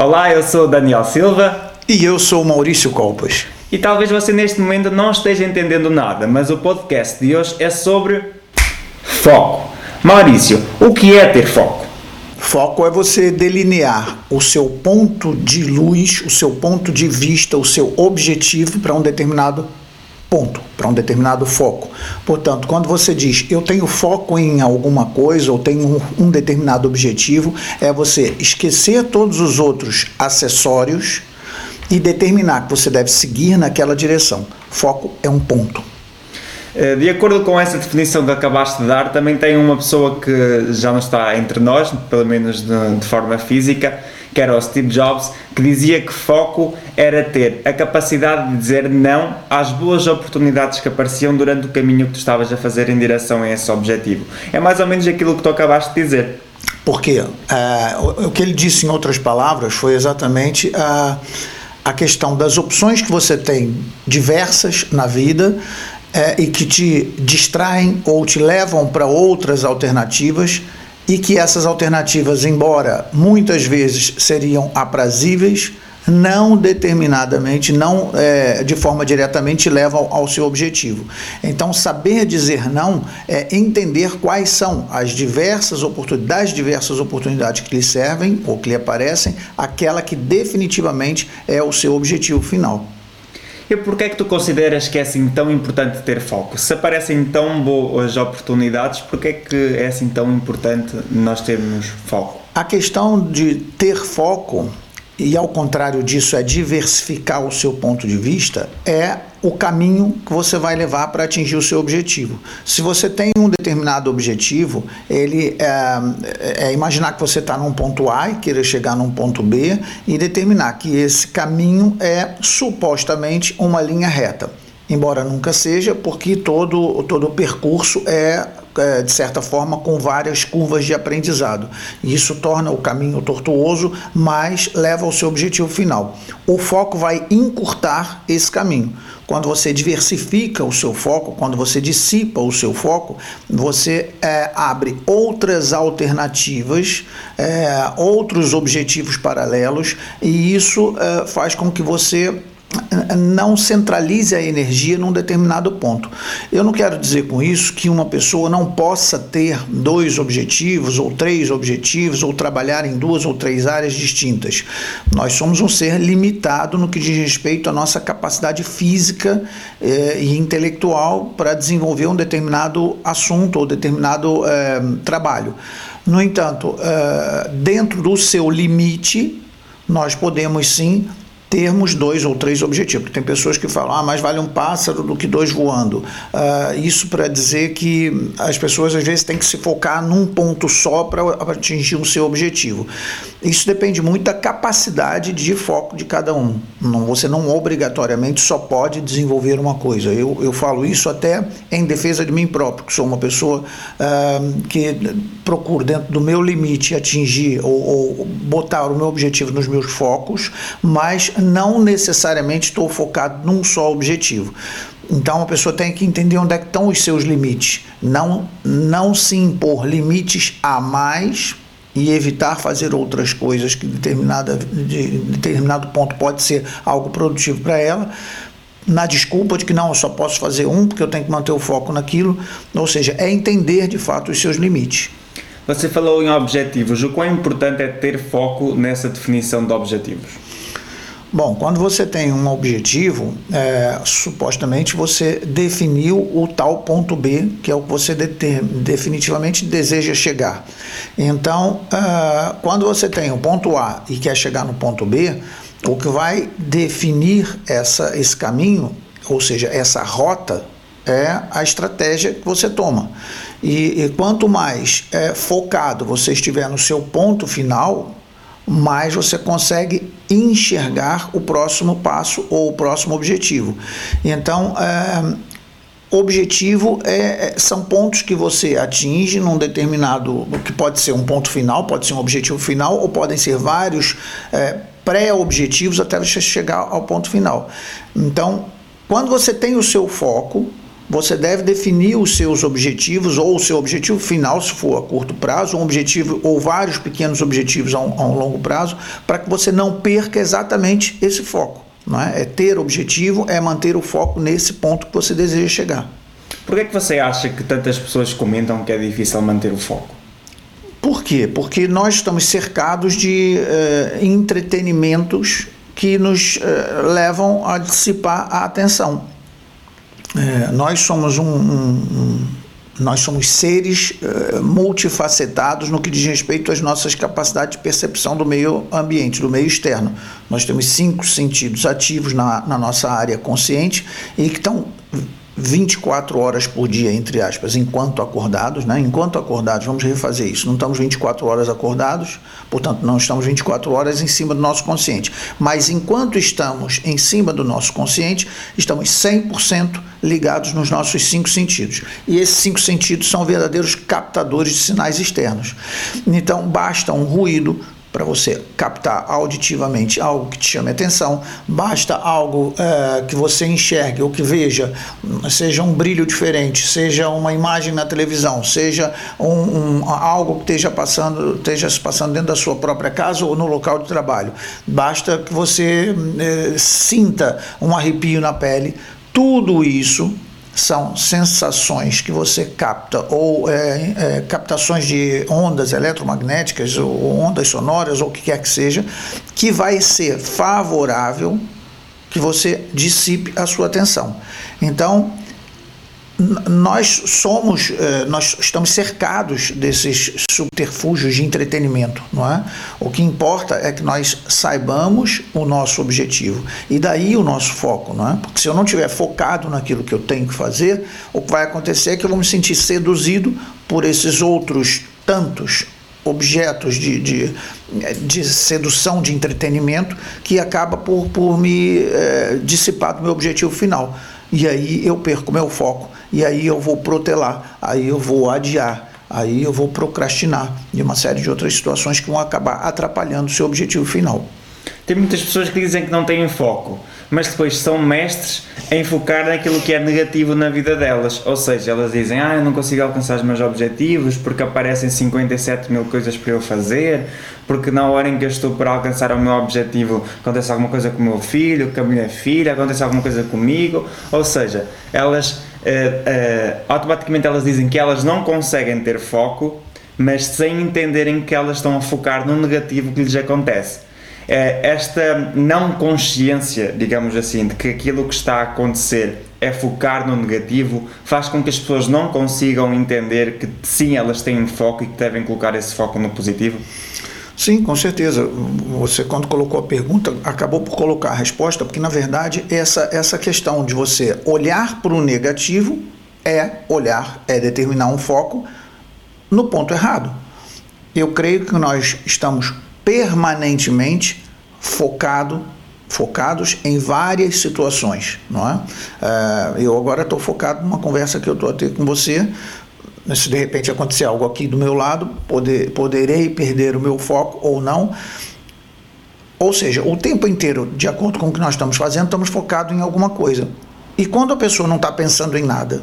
Olá, eu sou Daniel Silva. E eu sou Maurício Colpas. E talvez você neste momento não esteja entendendo nada, mas o podcast de hoje é sobre foco. Maurício, o que é ter foco? Foco é você delinear o seu ponto de luz, o seu ponto de vista, o seu objetivo para um determinado ponto, para um determinado foco. Portanto, quando você diz eu tenho foco em alguma coisa ou tenho um, um determinado objetivo, é você esquecer todos os outros acessórios e determinar que você deve seguir naquela direção. Foco é um ponto. Eh, de acordo com essa definição que acabaste de dar, também tem uma pessoa que já não está entre nós, pelo menos de, de forma física, que era o Steve Jobs, que dizia que foco era ter a capacidade de dizer não às boas oportunidades que apareciam durante o caminho que tu estavas a fazer em direção a esse objetivo. É mais ou menos aquilo que tu acabaste de dizer. Porque uh, o que ele disse em outras palavras foi exatamente a, a questão das opções que você tem diversas na vida é, e que te distraem ou te levam para outras alternativas e que essas alternativas, embora muitas vezes seriam aprazíveis, não determinadamente, não é, de forma diretamente levam ao seu objetivo. Então, saber dizer não é entender quais são as diversas oportunidades, diversas oportunidades que lhe servem ou que lhe aparecem, aquela que definitivamente é o seu objetivo final. E porquê é que tu consideras que é assim tão importante ter foco? Se aparecem tão boas oportunidades, porquê é que é assim tão importante nós termos foco? A questão de ter foco e ao contrário disso é diversificar o seu ponto de vista, é o caminho que você vai levar para atingir o seu objetivo. Se você tem um determinado objetivo, ele é, é imaginar que você está num ponto A e queira chegar num ponto B e determinar que esse caminho é supostamente uma linha reta embora nunca seja, porque todo, todo o percurso é, é, de certa forma, com várias curvas de aprendizado. E isso torna o caminho tortuoso, mas leva ao seu objetivo final. O foco vai encurtar esse caminho. Quando você diversifica o seu foco, quando você dissipa o seu foco, você é, abre outras alternativas, é, outros objetivos paralelos, e isso é, faz com que você não centralize a energia num determinado ponto. Eu não quero dizer com isso que uma pessoa não possa ter dois objetivos ou três objetivos ou trabalhar em duas ou três áreas distintas. Nós somos um ser limitado no que diz respeito à nossa capacidade física eh, e intelectual para desenvolver um determinado assunto ou determinado eh, trabalho. No entanto, eh, dentro do seu limite, nós podemos sim termos dois ou três objetivos. Tem pessoas que falam, ah, mais vale um pássaro do que dois voando. Uh, isso para dizer que as pessoas às vezes têm que se focar num ponto só para atingir o seu objetivo. Isso depende muito da capacidade de foco de cada um. Não, você não obrigatoriamente só pode desenvolver uma coisa. Eu, eu falo isso até em defesa de mim próprio, que sou uma pessoa uh, que procuro, dentro do meu limite, atingir ou, ou botar o meu objetivo nos meus focos, mas não necessariamente estou focado num só objetivo. Então a pessoa tem que entender onde é que estão os seus limites. Não, não se impor limites a mais e evitar fazer outras coisas que determinada, de determinado ponto pode ser algo produtivo para ela, na desculpa de que não, eu só posso fazer um porque eu tenho que manter o foco naquilo. Ou seja, é entender de fato os seus limites. Você falou em objetivos. O quão importante é ter foco nessa definição de objetivos? Bom, quando você tem um objetivo, é, supostamente você definiu o tal ponto B, que é o que você definitivamente deseja chegar. Então, é, quando você tem o ponto A e quer chegar no ponto B, o que vai definir essa, esse caminho, ou seja, essa rota, é a estratégia que você toma. E, e quanto mais é, focado você estiver no seu ponto final, mais você consegue enxergar o próximo passo ou o próximo objetivo. Então, é, objetivo é, são pontos que você atinge num determinado, que pode ser um ponto final, pode ser um objetivo final, ou podem ser vários é, pré-objetivos até você chegar ao ponto final. Então, quando você tem o seu foco, você deve definir os seus objetivos ou o seu objetivo final, se for a curto prazo, um objetivo ou vários pequenos objetivos a um, a um longo prazo, para que você não perca exatamente esse foco. Não é? é ter objetivo, é manter o foco nesse ponto que você deseja chegar. Por que, é que você acha que tantas pessoas comentam que é difícil manter o foco? Por quê? Porque nós estamos cercados de uh, entretenimentos que nos uh, levam a dissipar a atenção. É, nós somos um, um, um, nós somos seres uh, multifacetados no que diz respeito às nossas capacidades de percepção do meio ambiente, do meio externo. Nós temos cinco sentidos ativos na, na nossa área consciente e que estão 24 horas por dia, entre aspas, enquanto acordados, né? Enquanto acordados, vamos refazer isso. Não estamos 24 horas acordados, portanto, não estamos 24 horas em cima do nosso consciente. Mas enquanto estamos em cima do nosso consciente, estamos 100% ligados nos nossos cinco sentidos. E esses cinco sentidos são verdadeiros captadores de sinais externos. Então, basta um ruído, para você captar auditivamente algo que te chame atenção, basta algo é, que você enxergue ou que veja, seja um brilho diferente, seja uma imagem na televisão, seja um, um, algo que esteja passando, esteja se passando dentro da sua própria casa ou no local de trabalho. Basta que você é, sinta um arrepio na pele. Tudo isso são sensações que você capta ou é, é, captações de ondas eletromagnéticas ou ondas sonoras ou o que quer que seja, que vai ser favorável que você dissipe a sua atenção. Então, nós somos, eh, nós estamos cercados desses subterfúgios de entretenimento, não é? O que importa é que nós saibamos o nosso objetivo e daí o nosso foco, não é? Porque se eu não tiver focado naquilo que eu tenho que fazer, o que vai acontecer é que eu vou me sentir seduzido por esses outros tantos objetos de, de, de sedução, de entretenimento, que acaba por, por me é, dissipar do meu objetivo final. E aí eu perco meu foco. E aí eu vou protelar, aí eu vou adiar, aí eu vou procrastinar de uma série de outras situações que vão acabar atrapalhando o seu objetivo final. Tem muitas pessoas que dizem que não têm foco, mas depois são mestres em focar naquilo que é negativo na vida delas. Ou seja, elas dizem: Ah, eu não consigo alcançar os meus objetivos porque aparecem 57 mil coisas para eu fazer, porque na hora em que eu estou para alcançar o meu objetivo acontece alguma coisa com o meu filho, com a minha filha, acontece alguma coisa comigo. Ou seja, elas uh, uh, automaticamente elas dizem que elas não conseguem ter foco, mas sem entenderem que elas estão a focar no negativo que lhes acontece. Uh, esta não consciência, digamos assim, de que aquilo que está a acontecer é focar no negativo, faz com que as pessoas não consigam entender que sim, elas têm foco e que devem colocar esse foco no positivo? Sim, com certeza. Você, quando colocou a pergunta, acabou por colocar a resposta, porque na verdade essa, essa questão de você olhar para o negativo é olhar, é determinar um foco no ponto errado. Eu creio que nós estamos permanentemente focado, focados em várias situações, não é? é eu agora estou focado numa conversa que eu estou a ter com você se de repente acontecer algo aqui do meu lado, poder, poderei perder o meu foco ou não. Ou seja, o tempo inteiro, de acordo com o que nós estamos fazendo, estamos focados em alguma coisa. E quando a pessoa não está pensando em nada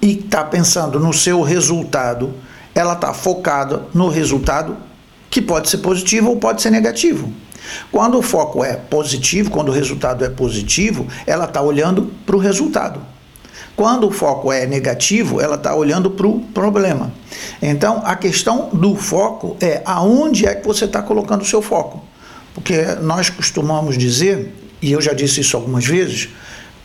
e está pensando no seu resultado, ela está focada no resultado que pode ser positivo ou pode ser negativo. Quando o foco é positivo, quando o resultado é positivo, ela está olhando para o resultado. Quando o foco é negativo, ela está olhando para o problema. Então, a questão do foco é aonde é que você está colocando o seu foco. Porque nós costumamos dizer, e eu já disse isso algumas vezes,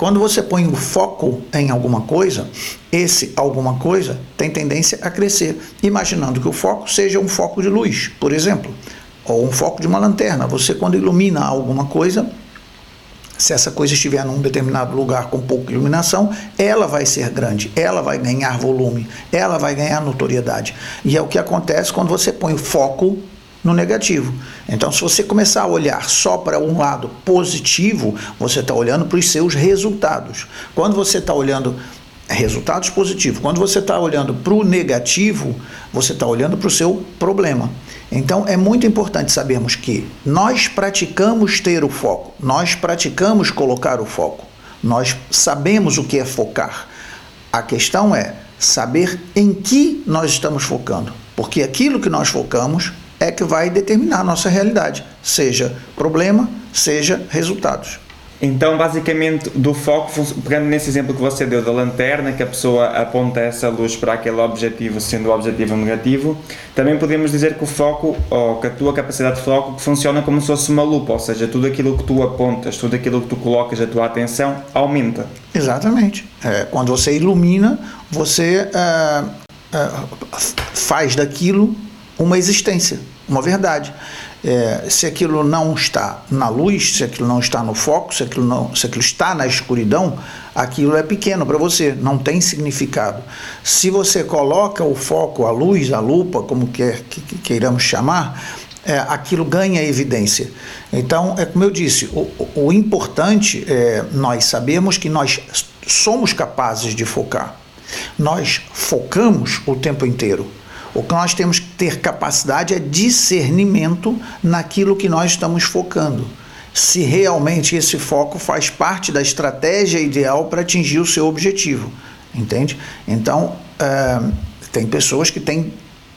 quando você põe o foco em alguma coisa, esse alguma coisa tem tendência a crescer, imaginando que o foco seja um foco de luz, por exemplo, ou um foco de uma lanterna. Você, quando ilumina alguma coisa, se essa coisa estiver num determinado lugar com pouca iluminação, ela vai ser grande, ela vai ganhar volume, ela vai ganhar notoriedade. E é o que acontece quando você põe foco no negativo. Então, se você começar a olhar só para um lado positivo, você está olhando para os seus resultados. Quando você está olhando resultados positivos, quando você está olhando para o negativo, você está olhando para o seu problema. Então é muito importante sabermos que nós praticamos ter o foco, nós praticamos colocar o foco, nós sabemos o que é focar. A questão é saber em que nós estamos focando, porque aquilo que nós focamos é que vai determinar a nossa realidade, seja problema, seja resultados. Então, basicamente, do foco, pegando nesse exemplo que você deu da lanterna, que a pessoa aponta essa luz para aquele objetivo, sendo o objetivo negativo, também podemos dizer que o foco, ou que a tua capacidade de foco, funciona como se fosse uma lupa, ou seja, tudo aquilo que tu apontas, tudo aquilo que tu colocas a tua atenção, aumenta. Exatamente. É, quando você ilumina, você é, é, faz daquilo uma existência, uma verdade. É, se aquilo não está na luz, se aquilo não está no foco, se aquilo, não, se aquilo está na escuridão, aquilo é pequeno para você, não tem significado. Se você coloca o foco, a luz, a lupa, como quer que, que queiramos chamar, é, aquilo ganha evidência. Então, é como eu disse, o, o importante é nós sabermos que nós somos capazes de focar. Nós focamos o tempo inteiro. O que nós temos que ter capacidade é discernimento naquilo que nós estamos focando. Se realmente esse foco faz parte da estratégia ideal para atingir o seu objetivo. Entende? Então, é, tem pessoas que têm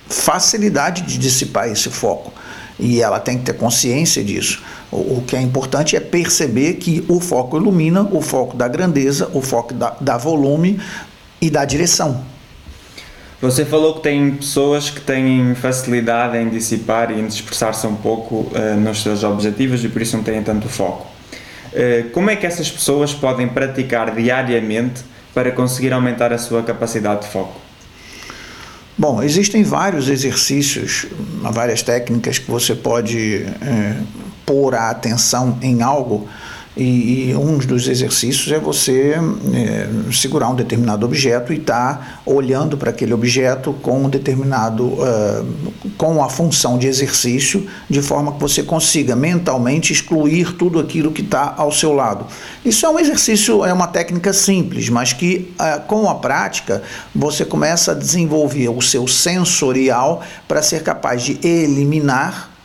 facilidade de dissipar esse foco e ela tem que ter consciência disso. O, o, que é importante é perceber que o foco ilumina, o foco da grandeza, o foco da, volume e da direção. Você falou que tem pessoas que têm facilidade em dissipar e em dispersar-se um pouco uh, nos seus objetivos e por isso não têm tanto foco. Uh, como é que essas pessoas podem praticar diariamente para conseguir aumentar a sua capacidade de foco? Bom, existem vários exercícios, várias técnicas que você pode é, pôr a atenção em algo e, e, um dos exercícios é você é, segurar um determinado objeto e estar tá olhando para aquele objeto com um determinado uh, com a função de exercício, de forma que você consiga mentalmente excluir tudo aquilo que está ao seu lado. Isso é um exercício, é uma técnica simples, mas que uh, com a prática você começa a desenvolver o seu sensorial para ser capaz de eliminar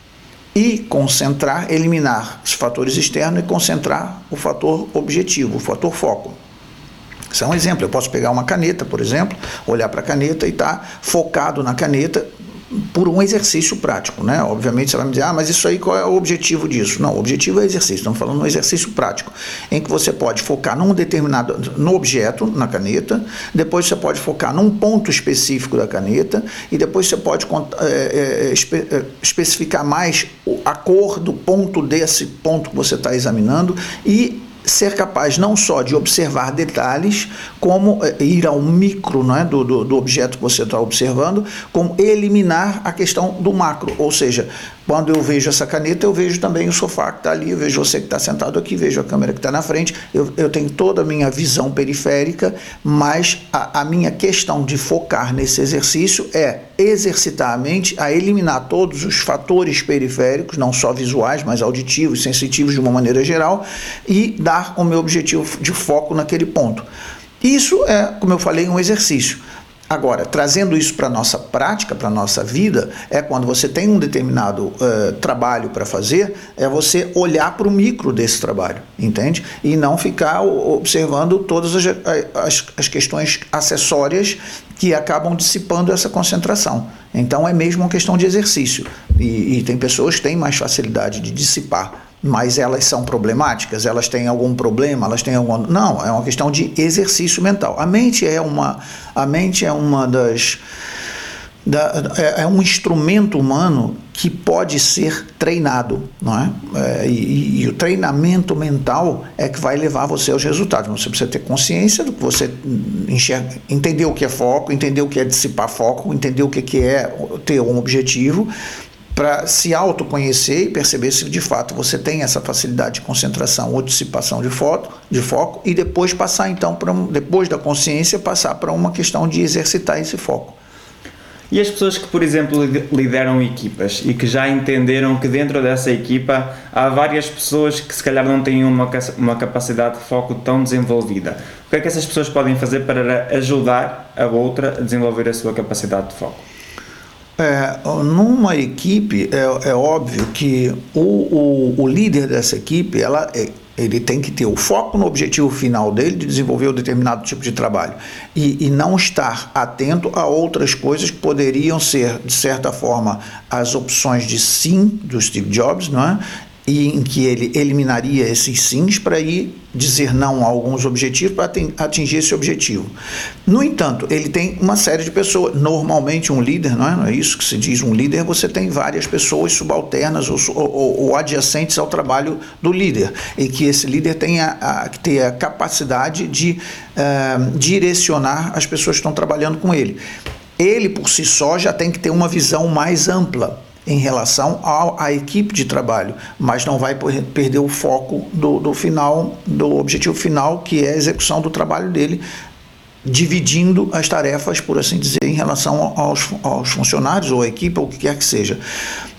e concentrar, eliminar os fatores externos e concentrar o fator objetivo, o fator foco. Isso é um exemplo. Eu posso pegar uma caneta, por exemplo, olhar para a caneta e estar tá focado na caneta por um exercício prático, né? Obviamente você vai me dizer, ah, mas isso aí qual é o objetivo disso? Não, o objetivo é exercício, estamos falando de um exercício prático, em que você pode focar num determinado, no objeto, na caneta, depois você pode focar num ponto específico da caneta, e depois você pode é, é, espe, especificar mais a cor do ponto desse ponto que você está examinando e ser capaz não só de observar detalhes, como eh, ir ao micro não é, do, do, do objeto que você está observando, como eliminar a questão do macro, ou seja, quando eu vejo essa caneta, eu vejo também o sofá que está ali, eu vejo você que está sentado aqui, vejo a câmera que está na frente, eu, eu tenho toda a minha visão periférica, mas a, a minha questão de focar nesse exercício é exercitar a mente a eliminar todos os fatores periféricos, não só visuais, mas auditivos, sensitivos de uma maneira geral, e dar o meu objetivo de foco naquele ponto. Isso é, como eu falei, um exercício. Agora, trazendo isso para a nossa prática, para a nossa vida, é quando você tem um determinado uh, trabalho para fazer, é você olhar para o micro desse trabalho, entende? E não ficar observando todas as, as, as questões acessórias que acabam dissipando essa concentração. Então, é mesmo uma questão de exercício. E, e tem pessoas que têm mais facilidade de dissipar mas elas são problemáticas, elas têm algum problema, elas têm algum não, é uma questão de exercício mental. A mente é uma a mente é uma das da, é, é, um instrumento humano que pode ser treinado, não é? é e, e, o treinamento mental é que vai levar você aos resultados. Você precisa ter consciência do que você enxerga, entender o que é foco, entender o que é dissipar foco, entender o que é ter um objetivo para se autoconhecer e perceber se de fato você tem essa facilidade de concentração ou dissipação de, foto, de foco e depois passar então para depois da consciência passar para uma questão de exercitar esse foco. E as pessoas que, por exemplo, lideram equipas e que já entenderam que dentro dessa equipa há várias pessoas que se calhar não têm uma, uma capacidade de foco tão desenvolvida. O que é que essas pessoas podem fazer para ajudar a outra a desenvolver a sua capacidade de foco? É, numa equipe, é, é óbvio que o, o, o, líder dessa equipe, ela, é, Ele tem que ter o foco no objetivo final dele de desenvolver um determinado tipo de trabalho e, e, não estar atento a outras coisas que poderiam ser, de certa forma, as opções de sim do Steve Jobs, não é? E em que ele eliminaria esses sims para ir dizer não a alguns objetivos para atingir esse objetivo. No entanto, ele tem uma série de pessoas. Normalmente, um líder, não é, não é isso que se diz um líder, você tem várias pessoas subalternas ou, ou, ou adjacentes ao trabalho do líder, e que esse líder tenha a, ter a capacidade de uh, direcionar as pessoas que estão trabalhando com ele. Ele, por si só, já tem que ter uma visão mais ampla em relação à equipe de trabalho, mas não vai perder o foco do, do final, do objetivo final, que é a execução do trabalho dele, dividindo as tarefas, por assim dizer, em relação aos, aos funcionários ou à equipe ou o que quer que seja.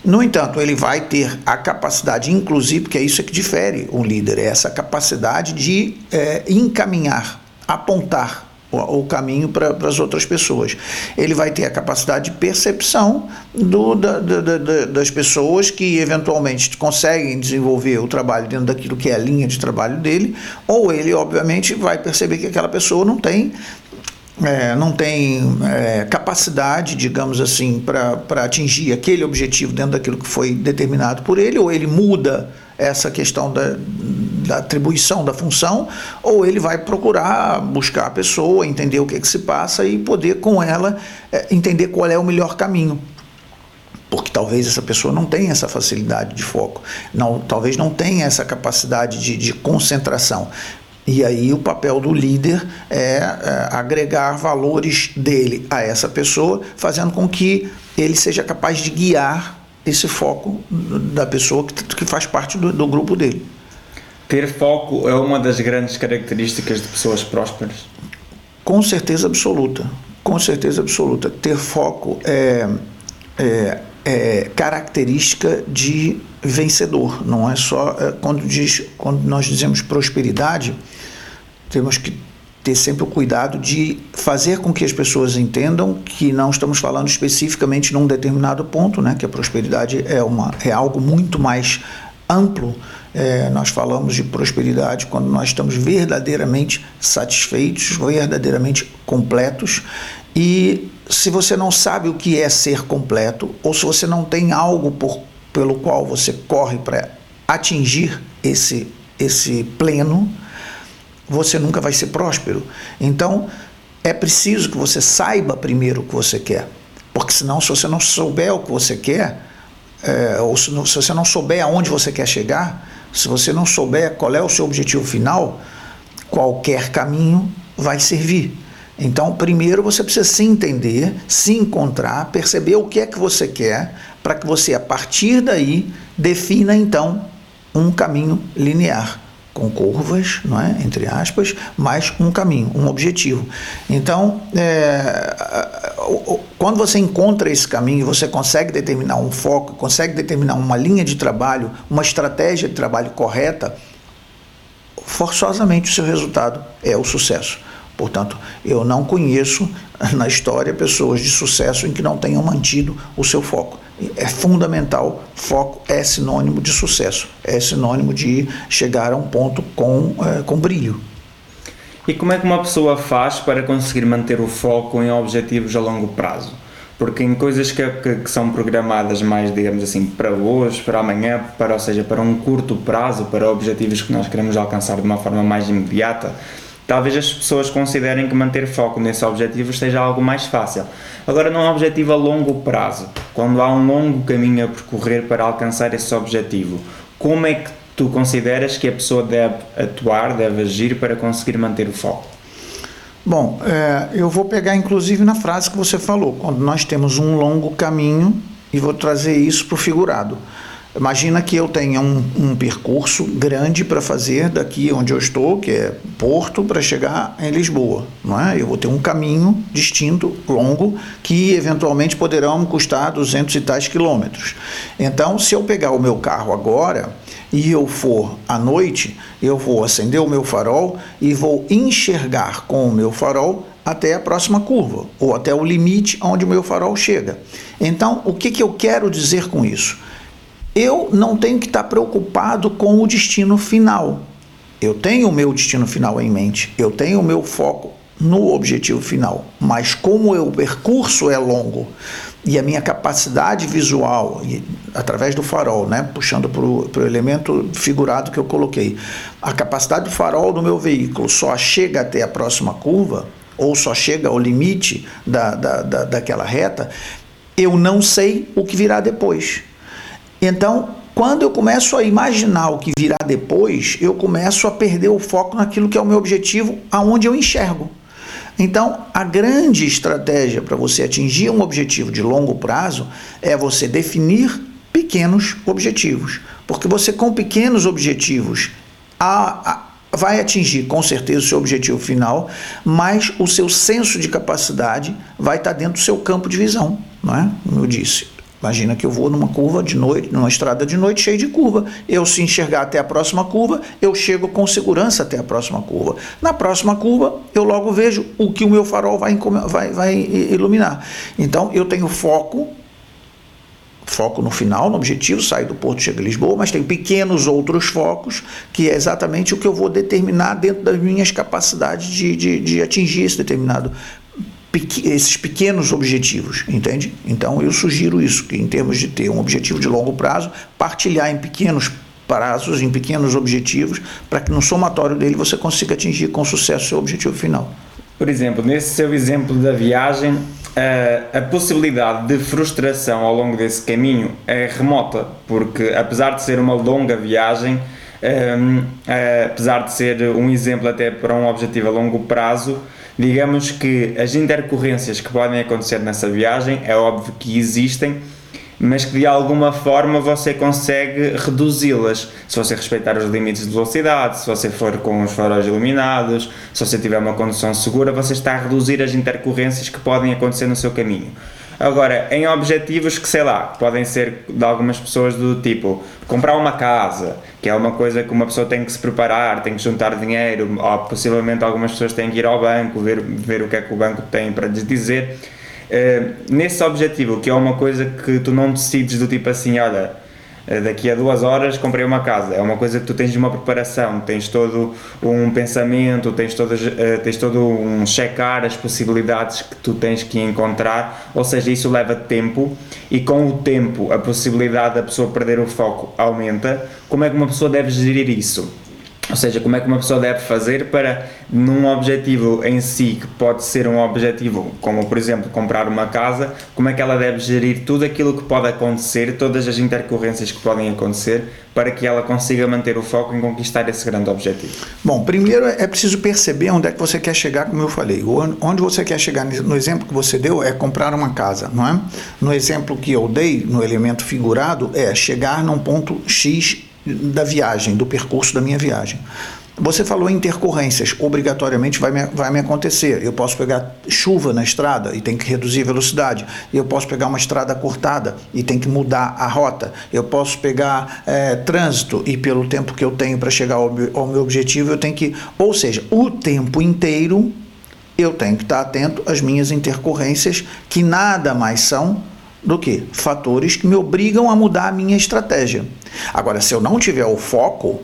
No entanto, ele vai ter a capacidade, inclusive, porque é isso que difere o líder, é essa capacidade de é, encaminhar, apontar o caminho para as outras pessoas. Ele vai ter a capacidade de percepção do, da, da, da, das pessoas que eventualmente conseguem desenvolver o trabalho dentro daquilo que é a linha de trabalho dele, ou ele, obviamente, vai perceber que aquela pessoa não tem é, não tem é, capacidade, digamos assim, para atingir aquele objetivo dentro daquilo que foi determinado por ele, ou ele muda essa questão da, da atribuição da função, ou ele vai procurar buscar a pessoa, entender o que, é que se passa e poder com ela é, entender qual é o melhor caminho porque talvez essa pessoa não tenha essa facilidade de foco, não, talvez não tenha essa capacidade de, de concentração. E aí o papel do líder é, é, agregar valores dele a essa pessoa, fazendo com que ele seja capaz de guiar esse foco da pessoa que, que faz parte do, do grupo dele. Ter foco é uma das grandes características de pessoas prósperas? Com certeza absoluta. Com certeza absoluta. Ter foco é, é, é característica de vencedor. Não é só é, quando, diz, quando nós dizemos prosperidade, temos que ter sempre o cuidado de fazer com que as pessoas entendam que não estamos falando especificamente num determinado ponto, né, que a prosperidade é, uma, é algo muito mais amplo. É, nós falamos de prosperidade quando nós estamos verdadeiramente satisfeitos, verdadeiramente completos. E se você não sabe o que é ser completo, ou se você não tem algo por, pelo qual você corre para atingir esse, esse pleno, você nunca vai ser próspero. Então, é preciso que você saiba primeiro o que você quer. Porque senão, se você não souber o que você quer, é, ou se, se você não souber aonde você quer chegar, se você não souber qual é o seu objetivo final, qualquer caminho vai servir. Então, primeiro você precisa se entender, se encontrar, perceber o que é que você quer, para que você, a partir daí, defina então um caminho linear com curvas, não é? entre aspas, mas um caminho, um objetivo. Então, é, quando você encontra esse caminho, você consegue determinar um foco, consegue determinar uma linha de trabalho, uma estratégia de trabalho correta, forçosamente o seu resultado é o sucesso. Portanto, eu não conheço na história pessoas de sucesso em que não tenham mantido o seu foco é fundamental. Foco é sinônimo de sucesso, é sinônimo de chegar a um ponto com, é, com brilho. E como é que uma pessoa faz para conseguir manter o foco em objetivos a longo prazo? Porque em coisas que, que, que, são programadas mais, digamos assim, para hoje, para amanhã, para, ou seja, para um curto prazo, para objetivos que nós queremos alcançar de uma forma mais imediata, talvez as pessoas considerem que manter foco nesse objetivo seja algo mais fácil. Agora, num objetivo a longo prazo, quando há um longo caminho a percorrer para alcançar esse objetivo, como é que tu consideras que a pessoa deve atuar, deve agir para conseguir manter o foco? Bom, é, eu vou pegar inclusive na frase que você falou, quando nós temos um longo caminho, e vou trazer isso para o figurado. Imagina que eu tenha um, um percurso grande para fazer daqui onde eu estou, que é Porto, para chegar em Lisboa. Não é? Eu vou ter um caminho distinto, longo, que eventualmente poderão custar 200 e tais quilômetros. Então, se eu pegar o meu carro agora e eu for à noite, eu vou acender o meu farol e vou enxergar com o meu farol até a próxima curva, ou até o limite onde o meu farol chega. Então, o que, que eu quero dizer com isso? Eu não tenho que estar preocupado com o destino final. Eu tenho o meu destino final em mente, eu tenho o meu foco no objetivo final, mas como o percurso é longo e a minha capacidade visual, através do farol, né, puxando para o elemento figurado que eu coloquei, a capacidade do farol do meu veículo só chega até a próxima curva, ou só chega ao limite da, da, da, daquela reta, eu não sei o que virá depois. Então, quando eu começo a imaginar o que virá depois, eu começo a perder o foco naquilo que é o meu objetivo, aonde eu enxergo. Então, a grande estratégia para você atingir um objetivo de longo prazo é você definir pequenos objetivos. Porque você, com pequenos objetivos, a, a, vai atingir com certeza o seu objetivo final, mas o seu senso de capacidade vai estar dentro do seu campo de visão, não é? Como eu disse. Imagina que eu vou numa curva de noite, numa estrada de noite cheia de curva. Eu, se enxergar até a próxima curva, eu chego com segurança até a próxima curva. Na próxima curva, eu logo vejo o que o meu farol vai, vai, vai iluminar. Então, eu tenho foco foco no final, no objetivo, sair do Porto chega a Lisboa, mas tem pequenos outros focos, que é exatamente o que eu vou determinar dentro das minhas capacidades de, de, de atingir esse determinado esses pequenos objetivos, entende? Então eu sugiro isso, que em termos de ter um objetivo de longo prazo, partilhar em pequenos prazos, em pequenos objetivos, para que no somatório dele você consiga atingir com sucesso o seu objetivo final. Por exemplo, nesse seu exemplo da viagem, a, a possibilidade de frustração ao longo desse caminho é remota, porque apesar de ser uma longa viagem, um, apesar de ser um exemplo até para um objetivo a longo prazo, digamos que as intercorrências que podem acontecer nessa viagem é óbvio que existem, mas que de alguma forma você consegue reduzi-las. Se você respeitar os limites de velocidade, se você for com os faróis iluminados, se você tiver uma condução segura, você está a reduzir as intercorrências que podem acontecer no seu caminho. Agora, em objetivos que, sei lá, podem ser de algumas pessoas do tipo comprar uma casa, que é uma coisa que uma pessoa tem que se preparar, tem que juntar dinheiro, ou possivelmente algumas pessoas têm que ir ao banco, ver, ver o que é que o banco tem para lhes dizer. Uh, nesse objetivo, que é uma coisa que tu não decides do tipo assim, olha, daqui a duas horas comprei uma casa. É uma coisa que tu tens uma preparação, tens todo um pensamento, tens, eh, tens todo um checar as possibilidades que tu tens que encontrar, ou seja, isso leva tempo e com o tempo a possibilidade da pessoa perder o foco aumenta. Como é que uma pessoa deve gerir isso? Ou seja, como é que uma pessoa deve fazer para, num objetivo em si, que pode ser um objetivo, como por exemplo comprar uma casa, como é que ela deve gerir tudo aquilo que pode acontecer, todas as intercorrências que podem acontecer, para que ela consiga manter o foco em conquistar esse grande objetivo? Bom, primeiro é preciso perceber onde é que você quer chegar, como eu falei. Onde você quer chegar, no exemplo que você deu, é comprar uma casa, não é? No exemplo que eu dei, no elemento figurado, é chegar num ponto X da viagem, do percurso da minha viagem. Você falou em intercorrências, obrigatoriamente vai me, vai me acontecer. Eu posso pegar chuva na estrada e tem que reduzir a velocidade. Eu posso pegar uma estrada cortada e tem que mudar a rota. Eu posso pegar é, trânsito e pelo tempo que eu tenho para chegar ao, ao meu objetivo, eu tenho que. Ou seja, o tempo inteiro eu tenho que estar atento às minhas intercorrências, que nada mais são do que fatores que me obrigam a mudar a minha estratégia. Agora, se eu não tiver o foco,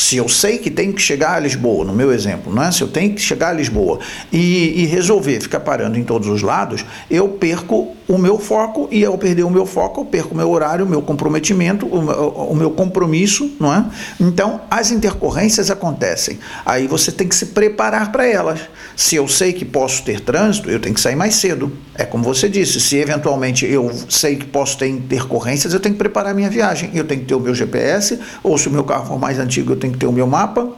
se eu sei que tenho que chegar a Lisboa, no meu exemplo, não é? se eu tenho que chegar a Lisboa e, e resolver ficar parando em todos os lados, eu perco o meu foco e ao perder o meu foco, eu perco o meu horário, o meu comprometimento, o, o meu compromisso, não é? Então, as intercorrências acontecem. Aí você tem que se preparar para elas. Se eu sei que posso ter trânsito, eu tenho que sair mais cedo. É como você disse, se eventualmente eu sei que posso ter intercorrências, eu tenho que preparar minha viagem. Eu tenho que ter o meu GPS, ou se o meu carro for mais antigo, eu tenho que ter o meu mapa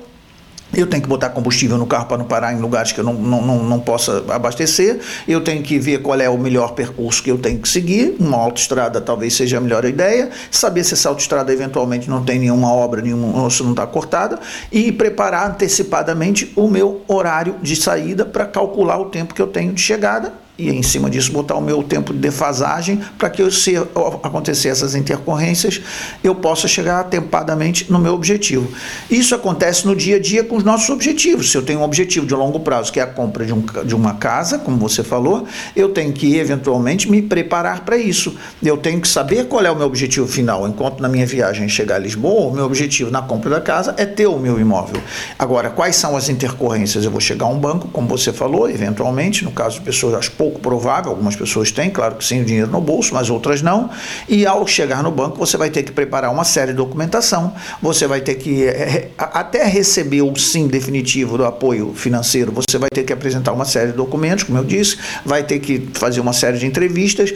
eu tenho que botar combustível no carro para não parar em lugares que eu não, não, não, não, possa abastecer. Eu tenho que ver qual é o melhor percurso que eu tenho que seguir. Uma autoestrada talvez seja a melhor ideia. Saber se essa autoestrada eventualmente não tem nenhuma obra, nenhuma, ou se não está cortada. E preparar antecipadamente o meu horário de saída para calcular o tempo que eu tenho de chegada e em cima disso botar o meu tempo de defasagem para que se acontecer essas intercorrências eu possa chegar atempadamente no meu objetivo. Isso acontece no dia a dia com os nossos objetivos. Se eu tenho um objetivo de longo prazo que é a compra de, um, de uma casa, como você falou, eu tenho que eventualmente me preparar para isso. Eu tenho que saber qual é o meu objetivo final. Enquanto na minha viagem chegar a Lisboa, o meu objetivo na compra da casa é ter o meu imóvel. Agora, quais são as intercorrências? Eu vou chegar a um banco, como você falou, eventualmente, no caso de pessoas, pouco provável, algumas pessoas têm, claro que sim, o dinheiro no bolso, mas outras não. E ao chegar no banco, você vai ter que preparar uma série de documentação, você vai ter que, é, até receber o sim definitivo do apoio financeiro, você vai ter que apresentar uma série de documentos, como eu disse, vai ter que fazer uma série de entrevistas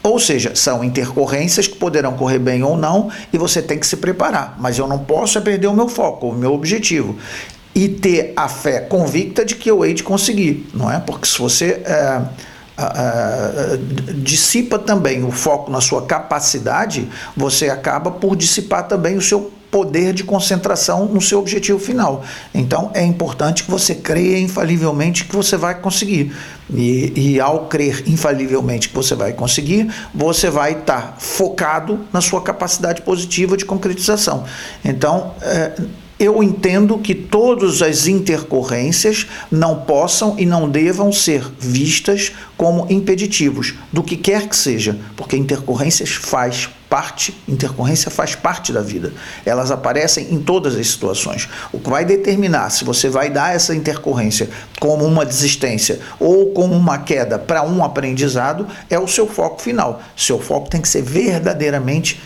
ou seja, são intercorrências que poderão correr bem ou não e você tem que se preparar. Mas eu não posso perder o meu foco, o meu objetivo. E ter a fé convicta de que eu hei de conseguir, não é? Porque se você é, é, dissipa também o foco na sua capacidade, você acaba por dissipar também o seu poder de concentração no seu objetivo final. Então é importante que você creia infalivelmente que você vai conseguir. E, e ao crer infalivelmente que você vai conseguir, você vai estar focado na sua capacidade positiva de concretização. Então, é, eu entendo que todas as intercorrências não possam e não devam ser vistas como impeditivos do que quer que seja, porque intercorrências faz parte, intercorrência faz parte da vida. Elas aparecem em todas as situações. O que vai determinar se você vai dar essa intercorrência como uma desistência ou como uma queda para um aprendizado é o seu foco final. Seu foco tem que ser verdadeiramente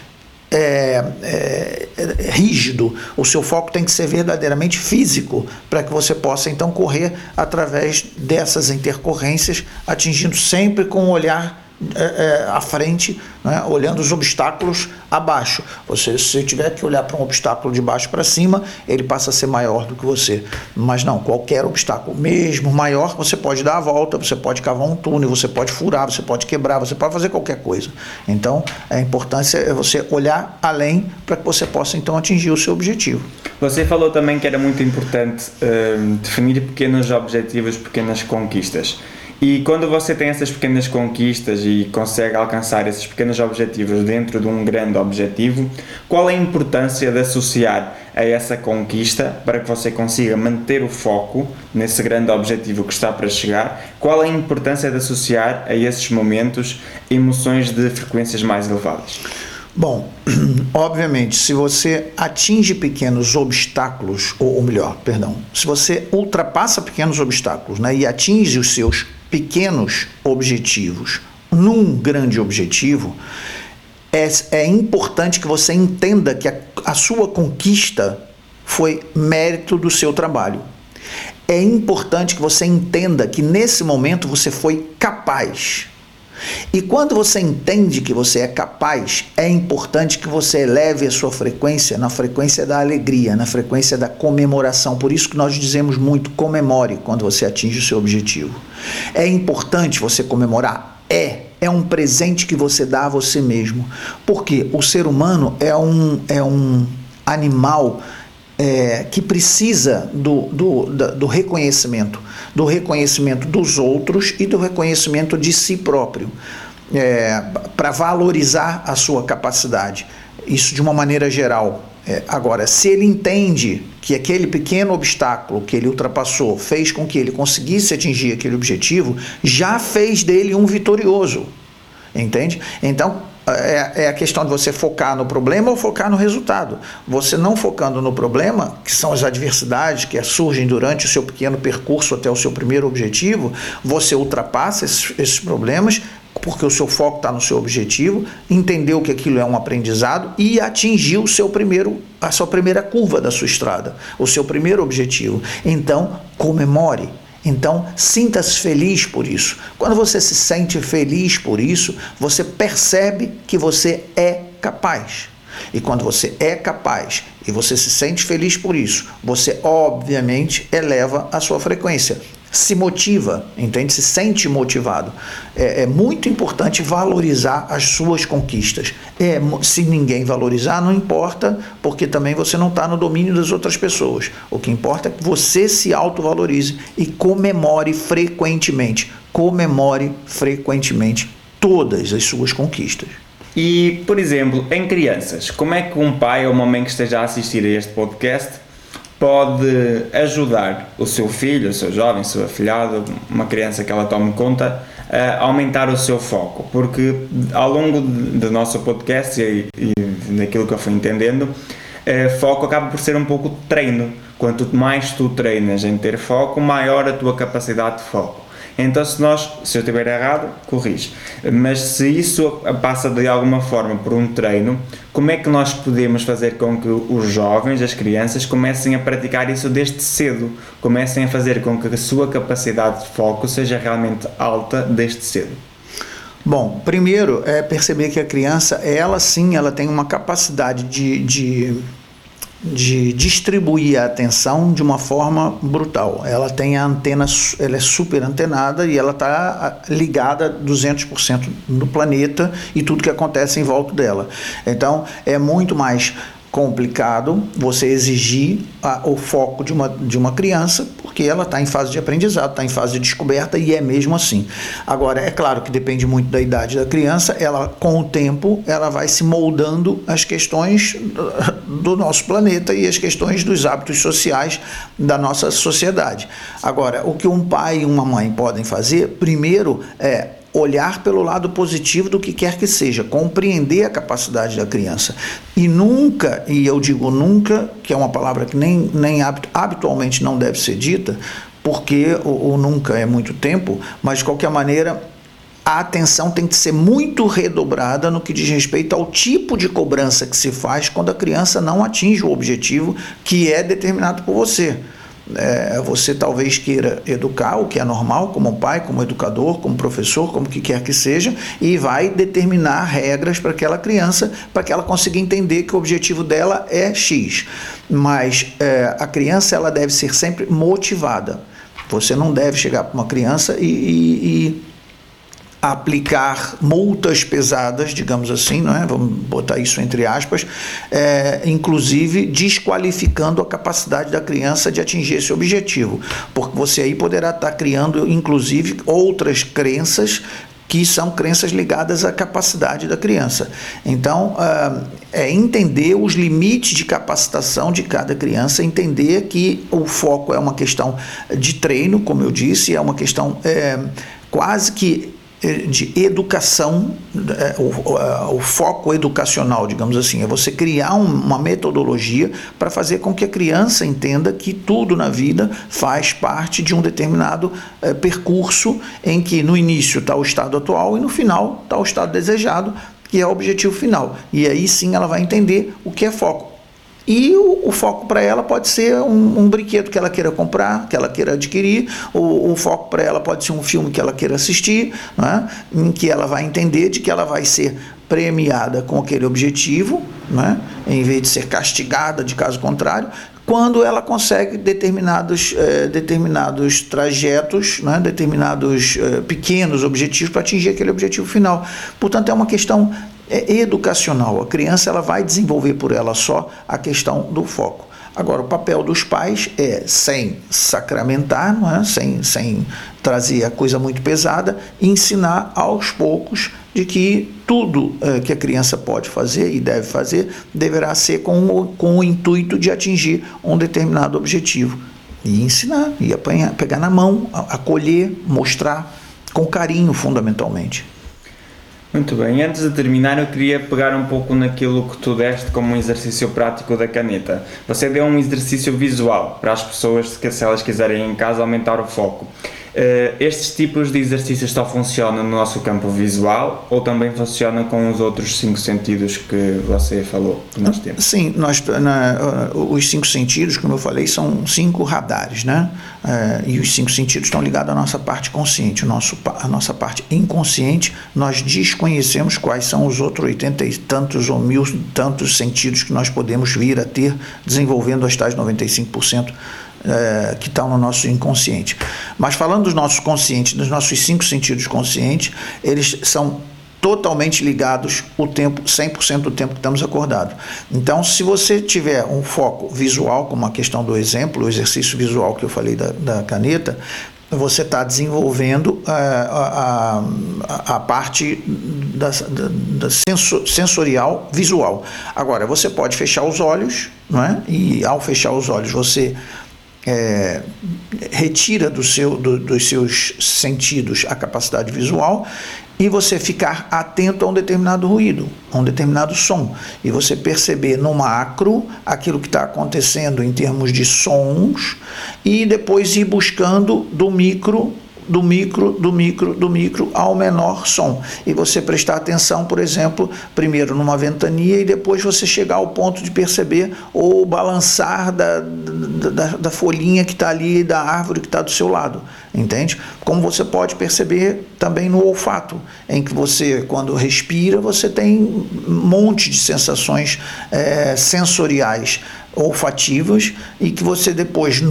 é, é, é, rígido, o seu foco tem que ser verdadeiramente físico, para que você possa então correr através dessas intercorrências, atingindo sempre com um olhar é, é, à frente, né, olhando os obstáculos abaixo. Você, se tiver que olhar para um obstáculo de baixo para cima, ele passa a ser maior do que você. Mas não, qualquer obstáculo, mesmo maior, você pode dar a volta, você pode cavar um túnel, você pode furar, você pode quebrar, você pode fazer qualquer coisa. Então, a importância é você olhar além para que você possa então atingir o seu objetivo. Você falou também que era muito importante uh, definir pequenos objetivos, pequenas conquistas. E quando você tem essas pequenas conquistas e consegue alcançar esses pequenos objetivos dentro de um grande objetivo, qual é a importância de associar a essa conquista para que você consiga manter o foco nesse grande objetivo que está para chegar? Qual é a importância de associar a esses momentos emoções de frequências mais elevadas? Bom, obviamente, se você atinge pequenos obstáculos, ou, melhor, perdão, se você ultrapassa pequenos obstáculos né, e atinge os seus pequenos objetivos num grande objetivo, é, é importante que você entenda que a, a sua conquista foi mérito do seu trabalho. É importante que você entenda que nesse momento você foi capaz e quando você entende que você é capaz, é importante que você eleve a sua frequência na frequência da alegria, na frequência da comemoração. Por isso que nós dizemos muito comemore quando você atinge o seu objetivo. É importante você comemorar? É. É um presente que você dá a você mesmo. Porque o ser humano é um, é um animal é, que precisa do, do, do reconhecimento, do reconhecimento dos outros e do reconhecimento de si próprio, é, para valorizar a sua capacidade. Isso de uma maneira geral. É, agora, se ele entende que aquele pequeno obstáculo que ele ultrapassou fez com que ele conseguisse atingir aquele objetivo, já fez dele um vitorioso. Entende? Então, é, é, a questão de você focar no problema ou focar no resultado. Você não focando no problema, que são as adversidades que surgem durante o seu pequeno percurso até o seu primeiro objetivo, você ultrapassa esses, esses problemas porque o seu foco está no seu objetivo, entendeu que aquilo é um aprendizado e atingiu o seu primeiro, a sua primeira curva da sua estrada, o seu primeiro objetivo. Então, comemore, então, sinta-se feliz por isso. Quando você se sente feliz por isso, você percebe que você é capaz. E quando você é capaz e você se sente feliz por isso, você obviamente eleva a sua frequência. Se motiva, entende? Se sente motivado. É, é, muito importante valorizar as suas conquistas. É, se ninguém valorizar, não importa, porque também você não está no domínio das outras pessoas. O que importa é que você se autovalorize e comemore frequentemente. Comemore frequentemente todas as suas conquistas. E, por exemplo, em crianças, como é que um pai ou uma mãe que esteja a assistir a este podcast pode ajudar o seu filho, o seu jovem, o seu afilhado, uma criança que ela tome conta, a aumentar o seu foco, porque ao longo do nosso podcast e, e daquilo que eu fui entendendo, eh, foco acaba por ser um pouco treino. Quanto mais tu treinas em ter foco, maior a tua capacidade de foco. Então, se nós, se eu estiver errado, corrige. Mas se isso passa de alguma forma por um treino, como é que nós podemos fazer com que os jovens, as crianças, comecem a praticar isso desde cedo? Comecem a fazer com que a sua capacidade de foco seja realmente alta desde cedo? Bom, primeiro é perceber que a criança, ela sim, ela tem uma capacidade de, de de distribuir a atenção de uma forma brutal. Ela tem a antena, ela é super antenada e ela está ligada 200% no planeta e tudo que acontece em volta dela. Então, é muito mais complicado você exigir a, o foco de uma, de uma criança, porque ela está em fase de aprendizado, está em fase de descoberta e é mesmo assim. Agora, é claro que depende muito da idade da criança, ela com o tempo ela vai se moldando as questões do nosso planeta e as questões dos hábitos sociais da nossa sociedade. Agora, o que um pai e uma mãe podem fazer, primeiro é olhar pelo lado positivo do que quer que seja, compreender a capacidade da criança. E nunca, e eu digo nunca, que é uma palavra que nem, nem habitualmente não deve ser dita, porque o, nunca é muito tempo, mas de qualquer maneira a atenção tem que ser muito redobrada no que diz respeito ao tipo de cobrança que se faz quando a criança não atinge o objetivo que é determinado por você é, você talvez queira educar, o que é normal, como pai, como educador, como professor, como que quer que seja, e vai determinar regras para aquela criança, para que ela consiga entender que o objetivo dela é X. Mas é, a criança ela deve ser sempre motivada. Você não deve chegar para uma criança e, e, e aplicar multas pesadas, digamos assim, não é? vamos botar isso entre aspas, é, inclusive desqualificando a capacidade da criança de atingir esse objetivo, porque você aí poderá estar criando, inclusive, outras crenças que são crenças ligadas à capacidade da criança. Então, é entender os limites de capacitação de cada criança, entender que o foco é uma questão de treino, como eu disse, é uma questão é, quase que de educação, é, o, foco educacional, digamos assim, é você criar uma metodologia para fazer com que a criança entenda que tudo na vida faz parte de um determinado é, percurso em que no início está o estado atual e no final está o estado desejado, que é o objetivo final. E aí sim ela vai entender o que é foco. E o, o foco para ela pode ser um, um, brinquedo que ela queira comprar, que ela queira adquirir, o, o foco para ela pode ser um filme que ela queira assistir, né? em que ela vai entender de que ela vai ser premiada com aquele objetivo, né? em vez de ser castigada de caso contrário, quando ela consegue determinados, eh, determinados trajetos, né? determinados eh, pequenos objetivos para atingir aquele objetivo final. Portanto, é uma questão é educacional. A criança ela vai desenvolver por ela só a questão do foco. Agora, o papel dos pais é, sem sacramentar, não é? sem, sem trazer a coisa muito pesada, ensinar aos poucos de que tudo é, que a criança pode fazer e deve fazer deverá ser com o, com o intuito de atingir um determinado objetivo. E ensinar, e apanhar, pegar na mão, acolher, mostrar, com carinho, fundamentalmente. Muito bem, antes de terminar eu queria pegar um pouco naquilo que tu deste como um exercício prático da caneta. Você deu um exercício visual para as pessoas que se elas quiserem em casa aumentar o foco. Uh, estes tipos de exercícios só funcionam no nosso campo visual ou também funcionam com os outros cinco sentidos que você falou que nós temos? Sim, nós, na, os cinco sentidos, como eu falei, são cinco radares, né? Uh, e os cinco sentidos estão ligados à nossa parte consciente, o nosso, a nossa parte inconsciente, nós desconhecemos quais são os outros oitenta e tantos ou mil tantos sentidos que nós podemos vir a ter desenvolvendo as tais 95% é, que estão no nosso inconsciente. Mas falando dos nossos conscientes, dos nossos cinco sentidos conscientes, eles são totalmente ligados o tempo, 100% do tempo que estamos acordados. Então, se você tiver um foco visual, como a questão do exemplo, o exercício visual que eu falei da, da caneta, você está desenvolvendo a, a, a, a parte da, da, da sensorial visual. Agora, você pode fechar os olhos, não é? e ao fechar os olhos, você é, retira do seu, do, dos seus sentidos a capacidade visual e você ficar atento a um determinado ruído, a um determinado som, e você perceber no macro aquilo que está acontecendo em termos de sons e depois ir buscando do micro do micro, do micro, do micro ao menor som. E você prestar atenção, por exemplo, primeiro numa ventania e depois você chegar ao ponto de perceber o balançar da, da, da folhinha que está ali, da árvore que está do seu lado. Entende? Como você pode perceber também no olfato, em que você, quando respira, você tem um monte de sensações é, sensoriais olfativas e que você depois,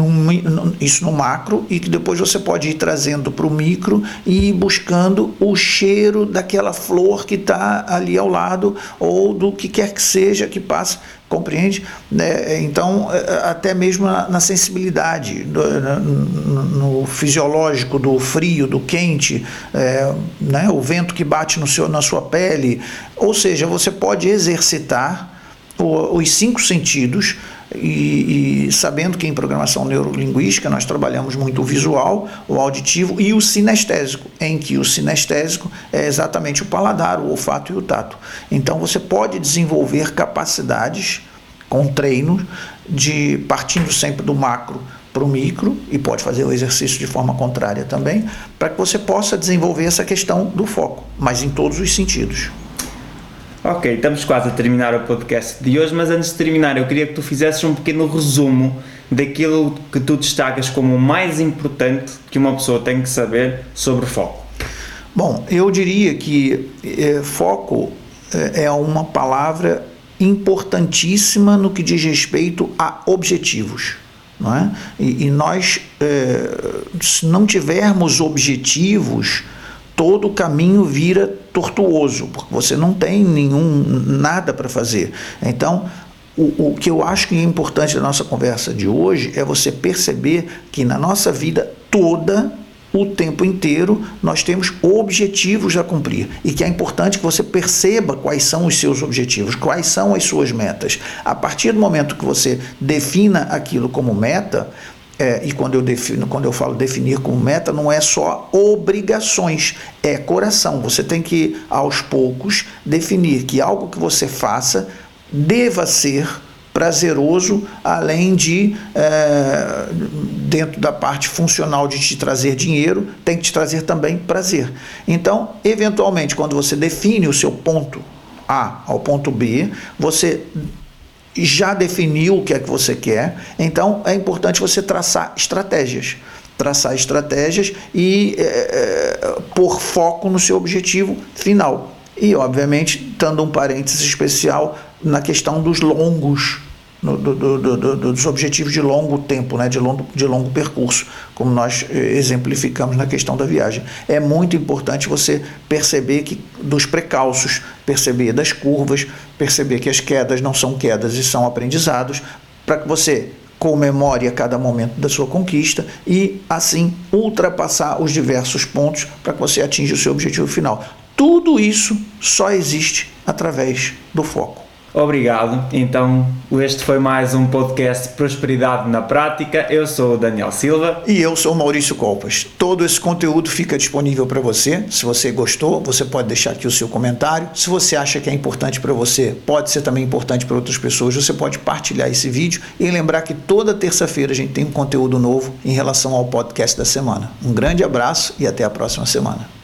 isso no macro, e que depois você pode ir trazendo para o micro e ir buscando o cheiro daquela flor que está ali ao lado ou do que quer que seja que passa compreende? Né? Então, é, é, até mesmo na, na sensibilidade, no, no, fisiológico do frio, do quente, é, né? o vento que bate no seu, na sua pele, ou seja, você pode exercitar os cinco sentidos e, e, sabendo que em programação neurolinguística nós trabalhamos muito o visual, o auditivo e o sinestésico, em que o sinestésico é exatamente o paladar, o olfato e o tato. Então você pode desenvolver capacidades com treino de partindo sempre do macro para o micro e pode fazer o exercício de forma contrária também, para que você possa desenvolver essa questão do foco, mas em todos os sentidos. Ok, estamos quase a terminar o podcast de hoje, mas antes de terminar, eu queria que tu fizesses um pequeno resumo daquilo que tu destacas como o mais importante que uma pessoa tem que saber sobre foco. Bom, eu diria que é, foco é, é uma palavra importantíssima no que diz respeito a objetivos. Não é? e, e nós, é, se não tivermos objetivos, todo o caminho vira tortuoso, porque você não tem nenhum nada para fazer. Então, o, o que eu acho que é importante da nossa conversa de hoje é você perceber que na nossa vida toda o tempo inteiro nós temos objetivos a cumprir e que é importante que você perceba quais são os seus objetivos, quais são as suas metas. A partir do momento que você defina aquilo como meta, é, e quando eu, defino, quando eu falo definir como meta, não é só obrigações, é coração. Você tem que, aos poucos, definir que algo que você faça deva ser prazeroso, além de, é, dentro da parte funcional de te trazer dinheiro, tem que te trazer também prazer. Então, eventualmente, quando você define o seu ponto A ao ponto B, você já definiu o que é que você quer, então é importante você traçar estratégias. Traçar estratégias e é, é, pôr foco no seu objetivo final. E, obviamente, dando um parênteses especial na questão dos longos no, do, do, do, dos objetivos de longo tempo, né, de, longo, de longo percurso, como nós eh, exemplificamos na questão da viagem. É muito importante você perceber que dos precalços, perceber das curvas, perceber que as quedas não são quedas e são aprendizados, para que você comemore a cada momento da sua conquista e assim ultrapassar os diversos pontos para que você atinja o seu objetivo final. Tudo isso só existe através do foco. Obrigado. Então, este foi mais um podcast Prosperidade na Prática. Eu sou o Daniel Silva. E eu sou o Maurício Colpas. Todo esse conteúdo fica disponível para você. Se você gostou, você pode deixar aqui o seu comentário. Se você acha que é importante para você, pode ser também importante para outras pessoas, você pode partilhar esse vídeo e lembrar que toda terça-feira a gente tem um conteúdo novo em relação ao podcast da semana. Um grande abraço e até a próxima semana.